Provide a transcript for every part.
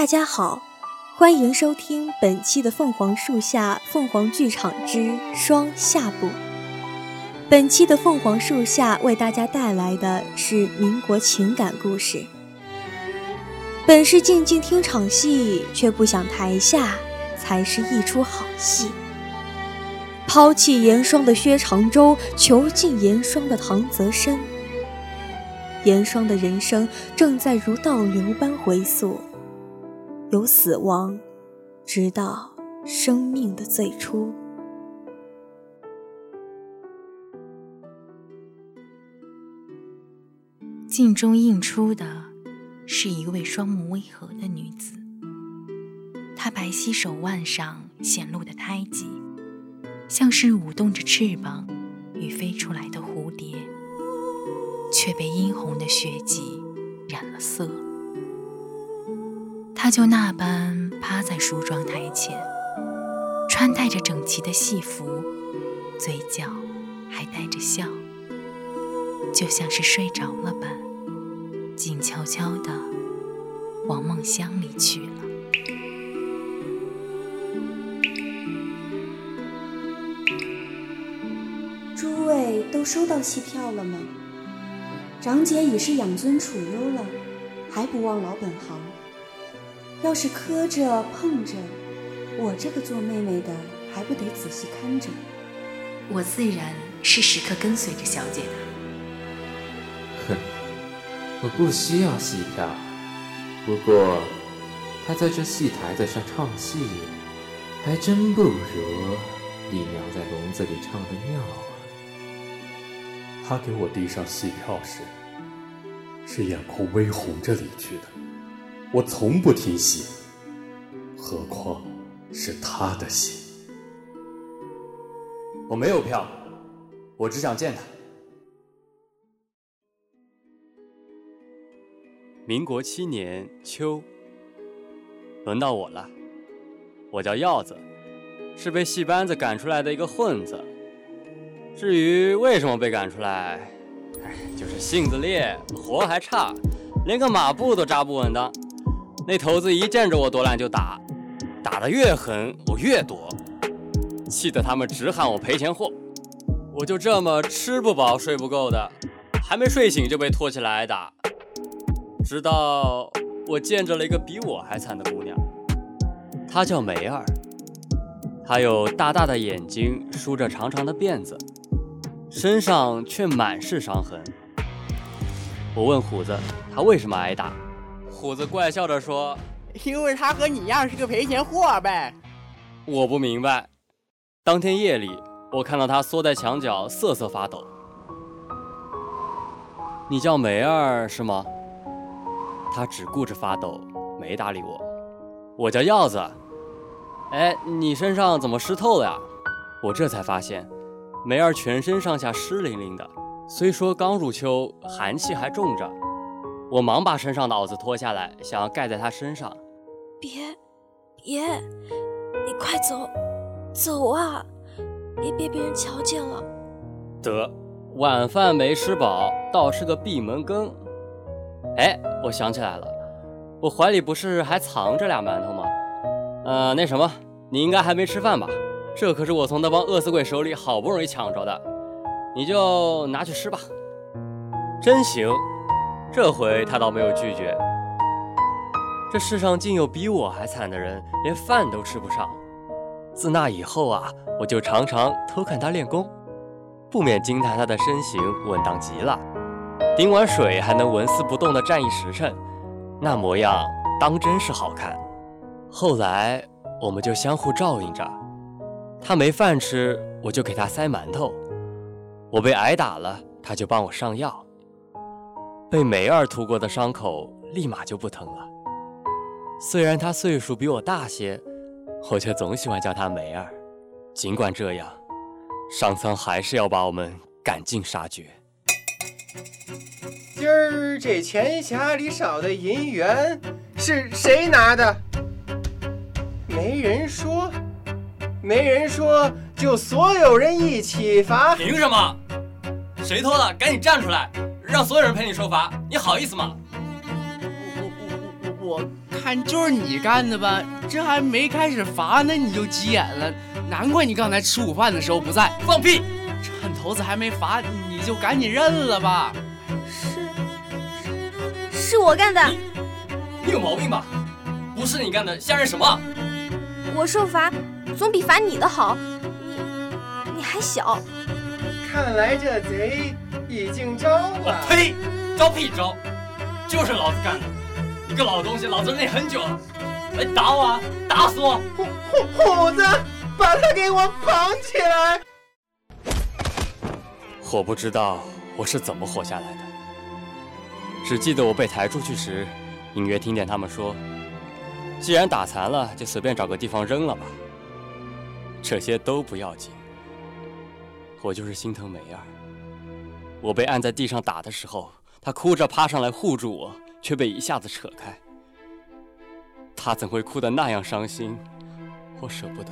大家好，欢迎收听本期的《凤凰树下凤凰剧场之双下部》。本期的《凤凰树下》为大家带来的是民国情感故事。本是静静听场戏，却不想台下才是一出好戏。抛弃严霜的薛长洲，囚禁严霜的唐泽深。严霜的人生正在如倒流般回溯，由死亡，直到生命的最初。镜中映出的是一位双目微合的女子，她白皙手腕上显露的胎记，像是舞动着翅膀与飞出来的蝴蝶。却被殷红的血迹染了色。就那般趴在梳妆台前，穿戴着整齐的戏服，嘴角还带着笑，就像是睡着了般，静悄悄地往梦乡里去了。诸位都收到戏票了吗？长姐已是养尊处优了，还不忘老本行。要是磕着碰着，我这个做妹妹的还不得仔细看着？我自然是时刻跟随着小姐的。哼，我不需要戏票。不过，她在这戏台子上唱戏，还真不如你娘在笼子里唱的妙。啊。她给我递上戏票时，是眼眶微红着离去的。我从不听戏，何况是他的戏。我没有票，我只想见他。民国七年秋，轮到我了。我叫耀子，是被戏班子赶出来的一个混子。至于为什么被赶出来，就是性子烈，活还差，连个马步都扎不稳当。那头子一见着我多懒就打，打得越狠我越躲，气得他们直喊我赔钱货。我就这么吃不饱睡不够的，还没睡醒就被拖起来挨打。直到我见着了一个比我还惨的姑娘，她叫梅儿，她有大大的眼睛，梳着长长的辫子。身上却满是伤痕。我问虎子，他为什么挨打？虎子怪笑着说：“因为他和你一样是个赔钱货呗。”我不明白。当天夜里，我看到他缩在墙角瑟瑟发抖。你叫梅儿是吗？他只顾着发抖，没搭理我。我叫耀子。哎，你身上怎么湿透了呀？我这才发现。梅儿全身上下湿淋淋的，虽说刚入秋，寒气还重着。我忙把身上的袄子脱下来，想要盖在她身上。别，别，你快走，走啊！别被别人瞧见了。得，晚饭没吃饱，倒是个闭门羹。哎，我想起来了，我怀里不是还藏着俩馒头吗？呃，那什么，你应该还没吃饭吧？这可是我从那帮饿死鬼手里好不容易抢着的，你就拿去吃吧。真行，这回他倒没有拒绝。这世上竟有比我还惨的人，连饭都吃不上。自那以后啊，我就常常偷看他练功，不免惊叹他的身形稳当极了，顶碗水还能纹丝不动地站一时辰，那模样当真是好看。后来我们就相互照应着。他没饭吃，我就给他塞馒头；我被挨打了，他就帮我上药。被梅儿涂过的伤口立马就不疼了。虽然他岁数比我大些，我却总喜欢叫他梅儿。尽管这样，上苍还是要把我们赶尽杀绝。今儿这钱匣里少的银元是谁拿的？没人说。没人说，就所有人一起罚。凭什么？谁偷的？赶紧站出来，让所有人陪你受罚。你好意思吗？我我我我看就是你干的吧？这还没开始罚呢，你就急眼了，难怪你刚才吃午饭的时候不在。放屁！趁头子还没罚，你就赶紧认了吧。是，是我干的。你有毛病吧？不是你干的，瞎认什么？我受罚总比罚你的好。你，你还小。看来这贼已经招了。呸！招屁招！就是老子干的！你个老东西，老子忍你很久了。来打我，啊，打死我！虎虎虎子，把他给我绑起来！我不知道我是怎么活下来的，只记得我被抬出去时，隐约听见他们说：“既然打残了，就随便找个地方扔了吧。”这些都不要紧，我就是心疼梅儿。我被按在地上打的时候，他哭着爬上来护住我，却被一下子扯开。他怎会哭得那样伤心？我舍不得，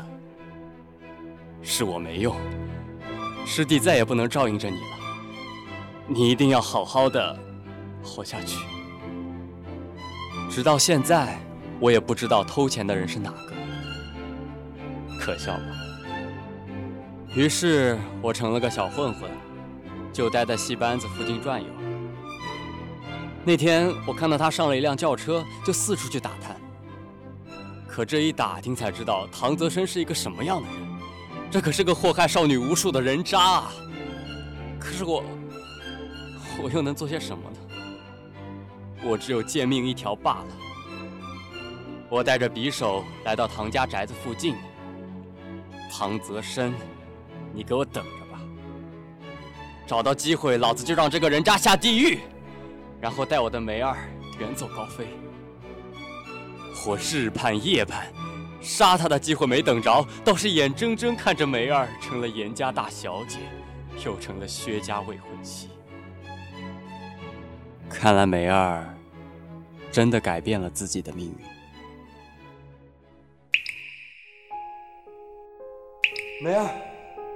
是我没用。师弟再也不能照应着你了，你一定要好好的活下去。直到现在，我也不知道偷钱的人是哪个，可笑吧？于是我成了个小混混，就待在戏班子附近转悠。那天我看到他上了一辆轿车，就四处去打探。可这一打听才知道，唐泽生是一个什么样的人。这可是个祸害少女无数的人渣啊！可是我，我又能做些什么呢？我只有贱命一条罢了。我带着匕首来到唐家宅子附近。唐泽生，你给我等着！找到机会，老子就让这个人渣下地狱，然后带我的梅儿远走高飞。我日盼夜盼。杀他的机会没等着，倒是眼睁睁看着梅儿成了严家大小姐，又成了薛家未婚妻。看来梅儿真的改变了自己的命运。梅儿，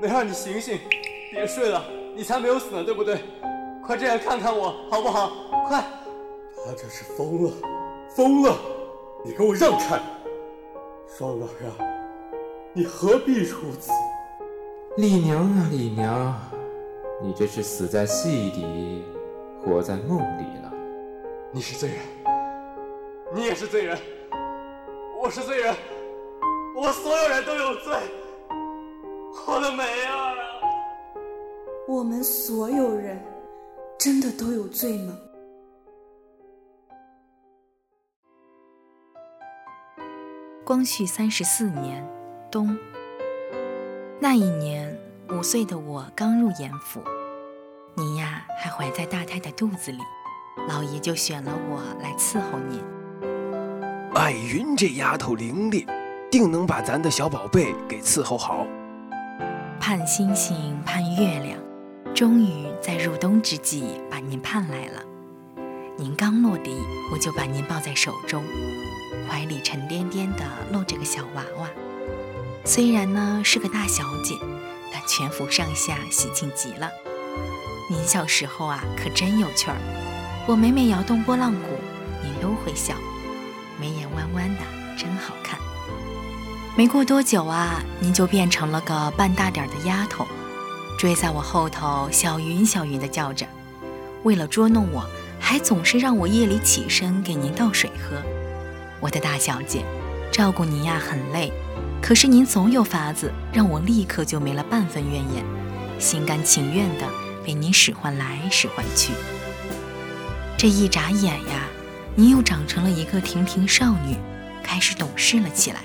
梅儿，你醒醒，别睡了，你才没有死呢，对不对？快这样看看我，好不好？快！他这是疯了，疯了！你给我让开！双儿啊，你何必如此？李娘啊，李娘，你这是死在戏里，活在梦里了。你是罪人，你也是罪人，我是罪人，我所有人都有罪。我的梅儿啊！我们所有人真的都有罪吗？光绪三十四年冬，那一年五岁的我刚入严府，你呀还怀在大太太肚子里，老爷就选了我来伺候您。艾云这丫头伶俐，定能把咱的小宝贝给伺候好。盼星星盼月亮，终于在入冬之际把您盼来了。您刚落地，我就把您抱在手中。怀里沉甸甸的露着个小娃娃，虽然呢是个大小姐，但全府上下喜庆极了。您小时候啊可真有趣儿，我每每摇动拨浪鼓，您都会笑，眉眼弯弯的，真好看。没过多久啊，您就变成了个半大点的丫头，追在我后头小云小云的叫着，为了捉弄我，还总是让我夜里起身给您倒水喝。我的大小姐，照顾您呀很累，可是您总有法子让我立刻就没了半分怨言，心甘情愿的被您使唤来使唤去。这一眨眼呀，您又长成了一个亭亭少女，开始懂事了起来。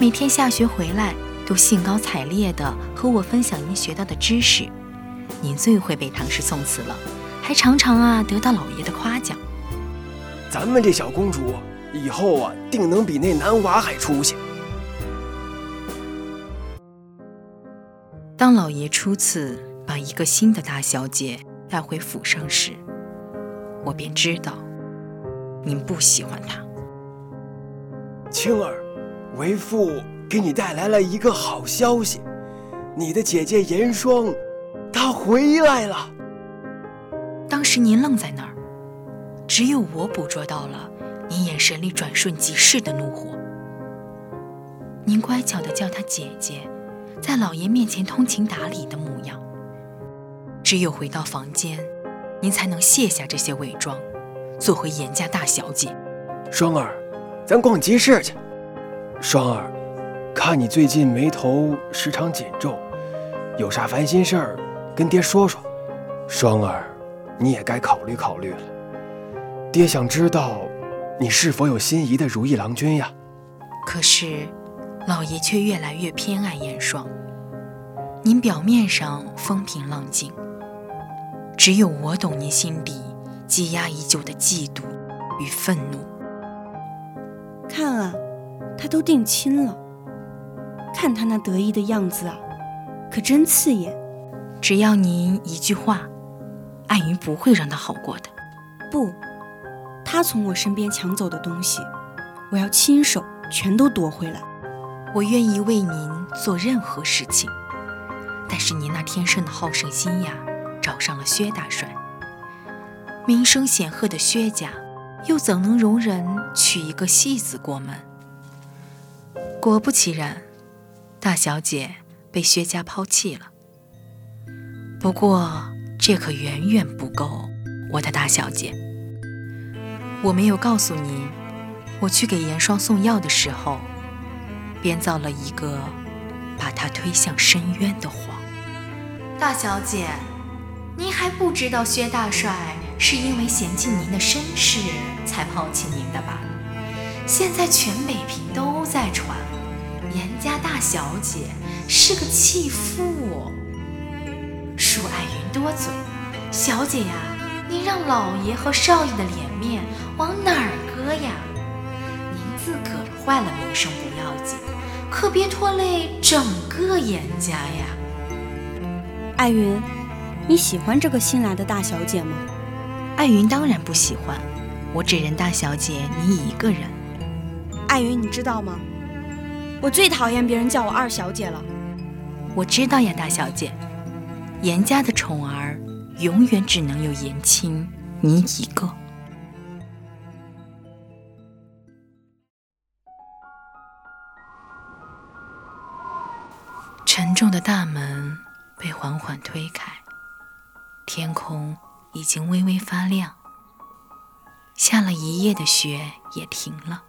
每天下学回来，都兴高采烈的和我分享您学到的知识。您最会背唐诗宋词了，还常常啊得到老爷的夸奖。咱们这小公主。以后啊，定能比那男娃还出息。当老爷初次把一个新的大小姐带回府上时，我便知道您不喜欢她。青儿，为父给你带来了一个好消息，你的姐姐严霜，她回来了。当时您愣在那儿，只有我捕捉到了。您眼神里转瞬即逝的怒火。您乖巧的叫她姐姐，在老爷面前通情达理的模样。只有回到房间，您才能卸下这些伪装，做回严家大小姐。双儿，咱逛集市去。双儿，看你最近眉头时常紧皱，有啥烦心事儿跟爹说说。双儿，你也该考虑考虑了。爹想知道，你是否有心仪的如意郎君呀？可是，老爷却越来越偏爱严霜。您表面上风平浪静，只有我懂您心底积压已久的嫉妒与愤怒。看啊，他都定亲了，看他那得意的样子啊，可真刺眼。只要您一句话。艾云不会让他好过的。不，他从我身边抢走的东西，我要亲手全都夺回来。我愿意为您做任何事情，但是您那天生的好胜心呀，找上了薛大帅。名声显赫的薛家，又怎能容忍娶一个戏子过门？果不其然，大小姐被薛家抛弃了。不过。这可远远不够，我的大小姐。我没有告诉您，我去给严霜送药的时候，编造了一个把他推向深渊的谎。大小姐，您还不知道薛大帅是因为嫌弃您的身世才抛弃您的吧？现在全北平都在传，严家大小姐是个弃妇。恕爱云多嘴，小姐呀，您让老爷和少爷的脸面往哪儿搁呀？您自个儿坏了名声不要紧，可别拖累整个严家呀。爱云，你喜欢这个新来的大小姐吗？爱云当然不喜欢，我只认大小姐你一个人。爱云，你知道吗？我最讨厌别人叫我二小姐了。我知道呀，大小姐。严家的宠儿，永远只能有严青你一个。沉重的大门被缓缓推开，天空已经微微发亮，下了一夜的雪也停了，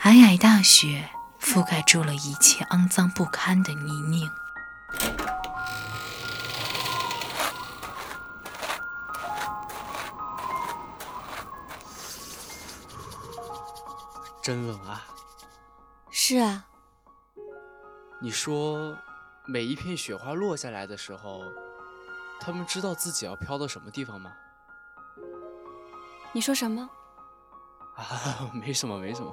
皑皑大雪覆盖住了一切肮脏不堪的泥泞。真冷啊！是啊。你说，每一片雪花落下来的时候，他们知道自己要飘到什么地方吗？你说什么？啊，没什么，没什么。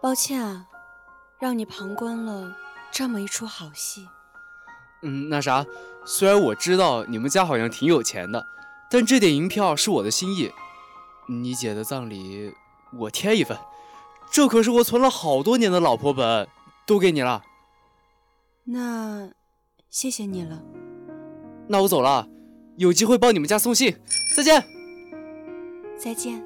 抱歉啊，让你旁观了这么一出好戏。嗯，那啥，虽然我知道你们家好像挺有钱的，但这点银票是我的心意。你姐的葬礼。我添一份，这可是我存了好多年的老婆本，都给你了。那，谢谢你了。那我走了，有机会帮你们家送信。再见。再见。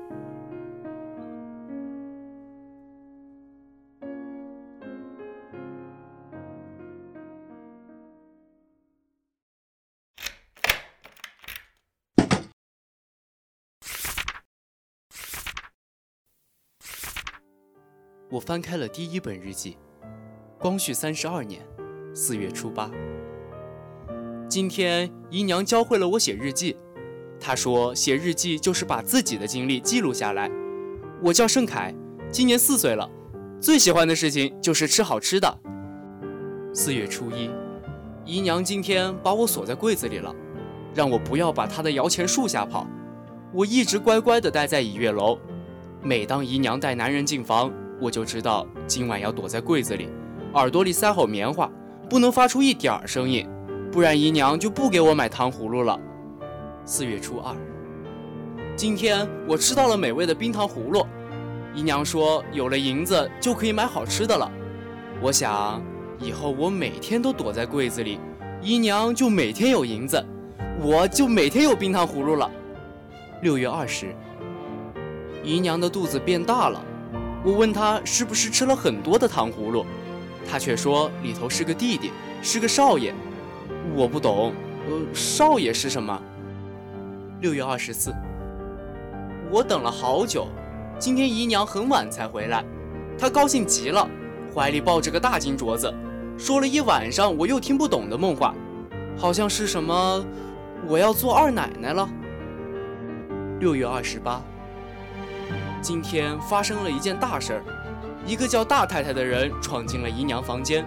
我翻开了第一本日记，光绪三十二年四月初八。今天姨娘教会了我写日记，她说写日记就是把自己的经历记录下来。我叫盛凯，今年四岁了，最喜欢的事情就是吃好吃的。四月初一，姨娘今天把我锁在柜子里了，让我不要把她的摇钱树吓跑。我一直乖乖地待在倚月楼，每当姨娘带男人进房。我就知道今晚要躲在柜子里，耳朵里塞好棉花，不能发出一点儿声音，不然姨娘就不给我买糖葫芦了。四月初二，今天我吃到了美味的冰糖葫芦，姨娘说有了银子就可以买好吃的了。我想以后我每天都躲在柜子里，姨娘就每天有银子，我就每天有冰糖葫芦了。六月二十。姨娘的肚子变大了。我问他是不是吃了很多的糖葫芦，他却说里头是个弟弟，是个少爷。我不懂，呃，少爷是什么？六月二十四，我等了好久，今天姨娘很晚才回来，她高兴极了，怀里抱着个大金镯子，说了一晚上我又听不懂的梦话，好像是什么我要做二奶奶了。六月二十八，今天发生了一件大事儿，一个叫大太太的人闯进了姨娘房间，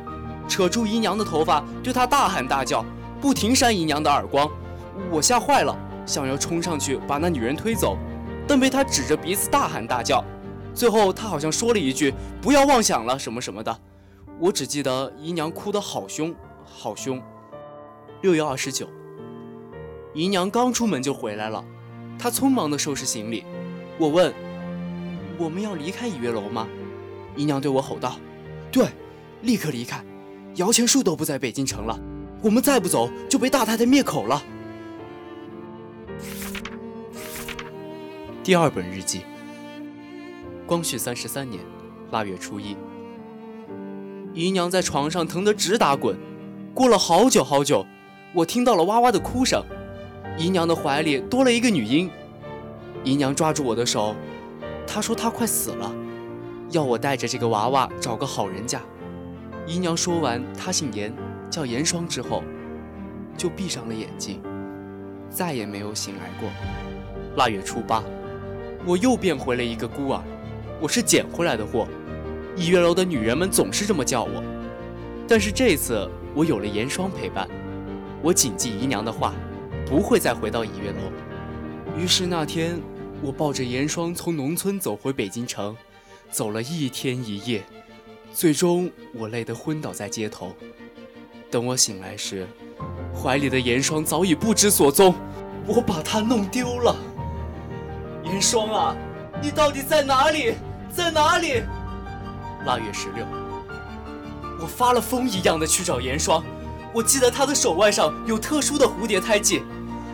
扯住姨娘的头发，对她大喊大叫，不停扇姨娘的耳光，我吓坏了。想要冲上去把那女人推走，但被她指着鼻子大喊大叫。最后她好像说了一句“不要妄想了”什么什么的。我只记得姨娘哭得好凶，好凶。六月二十九，姨娘刚出门就回来了，她匆忙地收拾行李。我问：“我们要离开倚月楼吗？”姨娘对我吼道：“对，立刻离开！摇钱树都不在北京城了，我们再不走就被大太太灭口了。”第二本日记。光绪三十三年腊月初一，姨娘在床上疼得直打滚。过了好久好久，我听到了哇哇的哭声。姨娘的怀里多了一个女婴。姨娘抓住我的手，他说他快死了，要我带着这个娃娃找个好人家。姨娘说完，她姓严，叫严霜之后，就闭上了眼睛，再也没有醒来过。腊月初八。我又变回了一个孤儿，我是捡回来的货。一月楼的女人们总是这么叫我，但是这次我有了严霜陪伴，我谨记姨娘的话，不会再回到一月楼。于是那天，我抱着严霜从农村走回北京城，走了一天一夜，最终我累得昏倒在街头。等我醒来时，怀里的严霜早已不知所踪，我把她弄丢了。严霜啊，你到底在哪里？在哪里？腊月十六，我发了疯一样的去找严霜。我记得她的手腕上有特殊的蝴蝶胎记，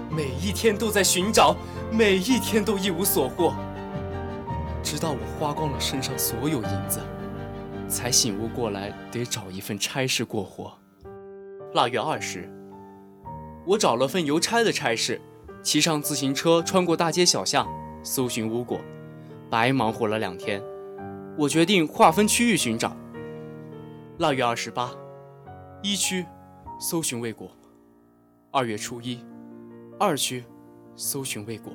每一天都在寻找，每一天都一无所获。直到我花光了身上所有银子，才醒悟过来得找一份差事过活。腊月二十，我找了份邮差的差事，骑上自行车穿过大街小巷。搜寻无果，白忙活了两天。我决定划分区域寻找。腊月二十八，一区搜寻未果；二月初一，二区搜寻未果。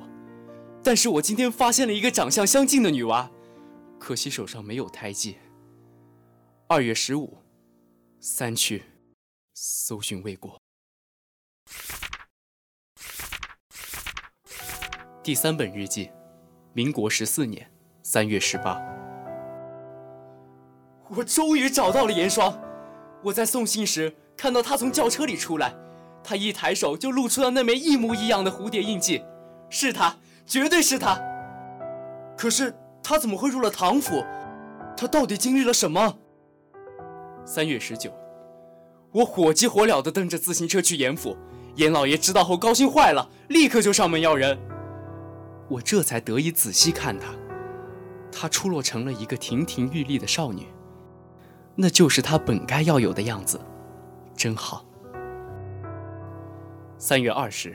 但是我今天发现了一个长相相近的女娃，可惜手上没有胎记。二月十五，三区搜寻未果。第三本日记。民国十四年三月十八，我终于找到了严霜。我在送信时看到他从轿车里出来，他一抬手就露出了那枚一模一样的蝴蝶印记，是他，绝对是他。可是他怎么会入了唐府？他到底经历了什么？三月十九，我火急火燎地蹬着自行车去严府，严老爷知道后高兴坏了，立刻就上门要人。我这才得以仔细看她，她出落成了一个亭亭玉立的少女，那就是她本该要有的样子，真好。三月二十，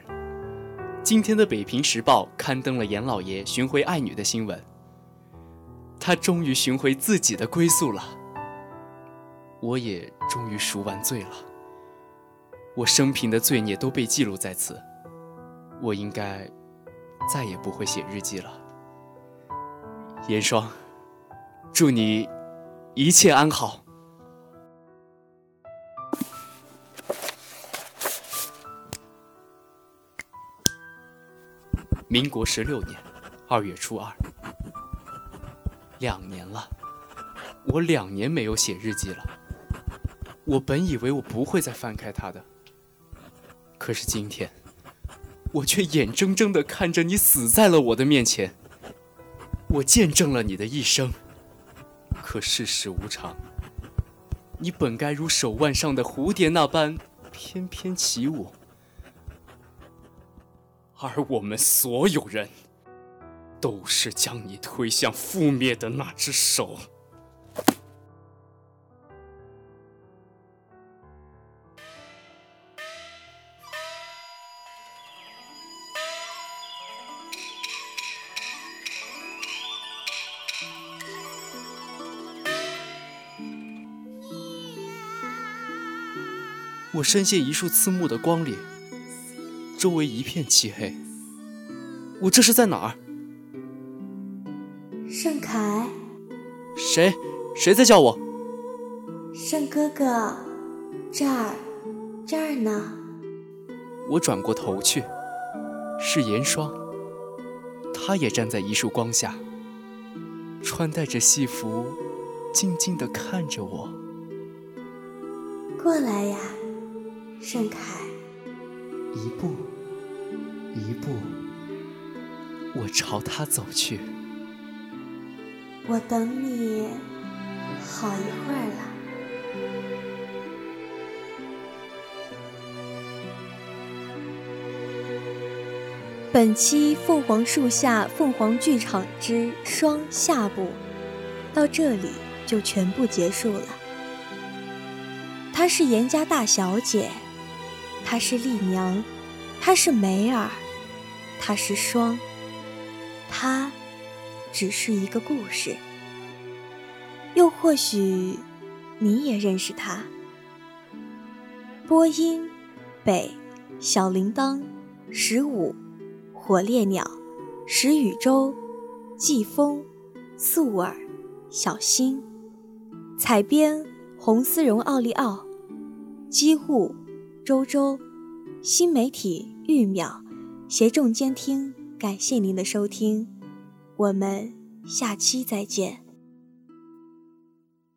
今天的《北平时报》刊登了严老爷寻回爱女的新闻，他终于寻回自己的归宿了，我也终于赎完罪了，我生平的罪孽都被记录在此，我应该。再也不会写日记了，严霜，祝你一切安好。民国十六年二月初二，两年了，我两年没有写日记了。我本以为我不会再翻开它的，可是今天。我却眼睁睁地看着你死在了我的面前，我见证了你的一生。可世事无常，你本该如手腕上的蝴蝶那般翩翩起舞，而我们所有人都是将你推向覆灭的那只手。我深陷一束刺目的光里，周围一片漆黑。我这是在哪儿？盛凯，谁？谁在叫我？盛哥哥，这儿，这儿呢。我转过头去，是严霜。他也站在一束光下，穿戴着戏服，静静地看着我。过来呀。盛凯，一步，一步，我朝他走去。我等你好一会儿了。本期《凤凰树下凤凰剧场之双》下部到这里就全部结束了。她是严家大小姐。她是丽娘，她是梅儿，她是霜，她只是一个故事。又或许你也认识她。播音：北小铃铛，十五火烈鸟，石宇洲，季风，素儿，小新。采编：红丝绒奥利奥，机务。周周，新媒体玉淼，携众监听，感谢您的收听，我们下期再见。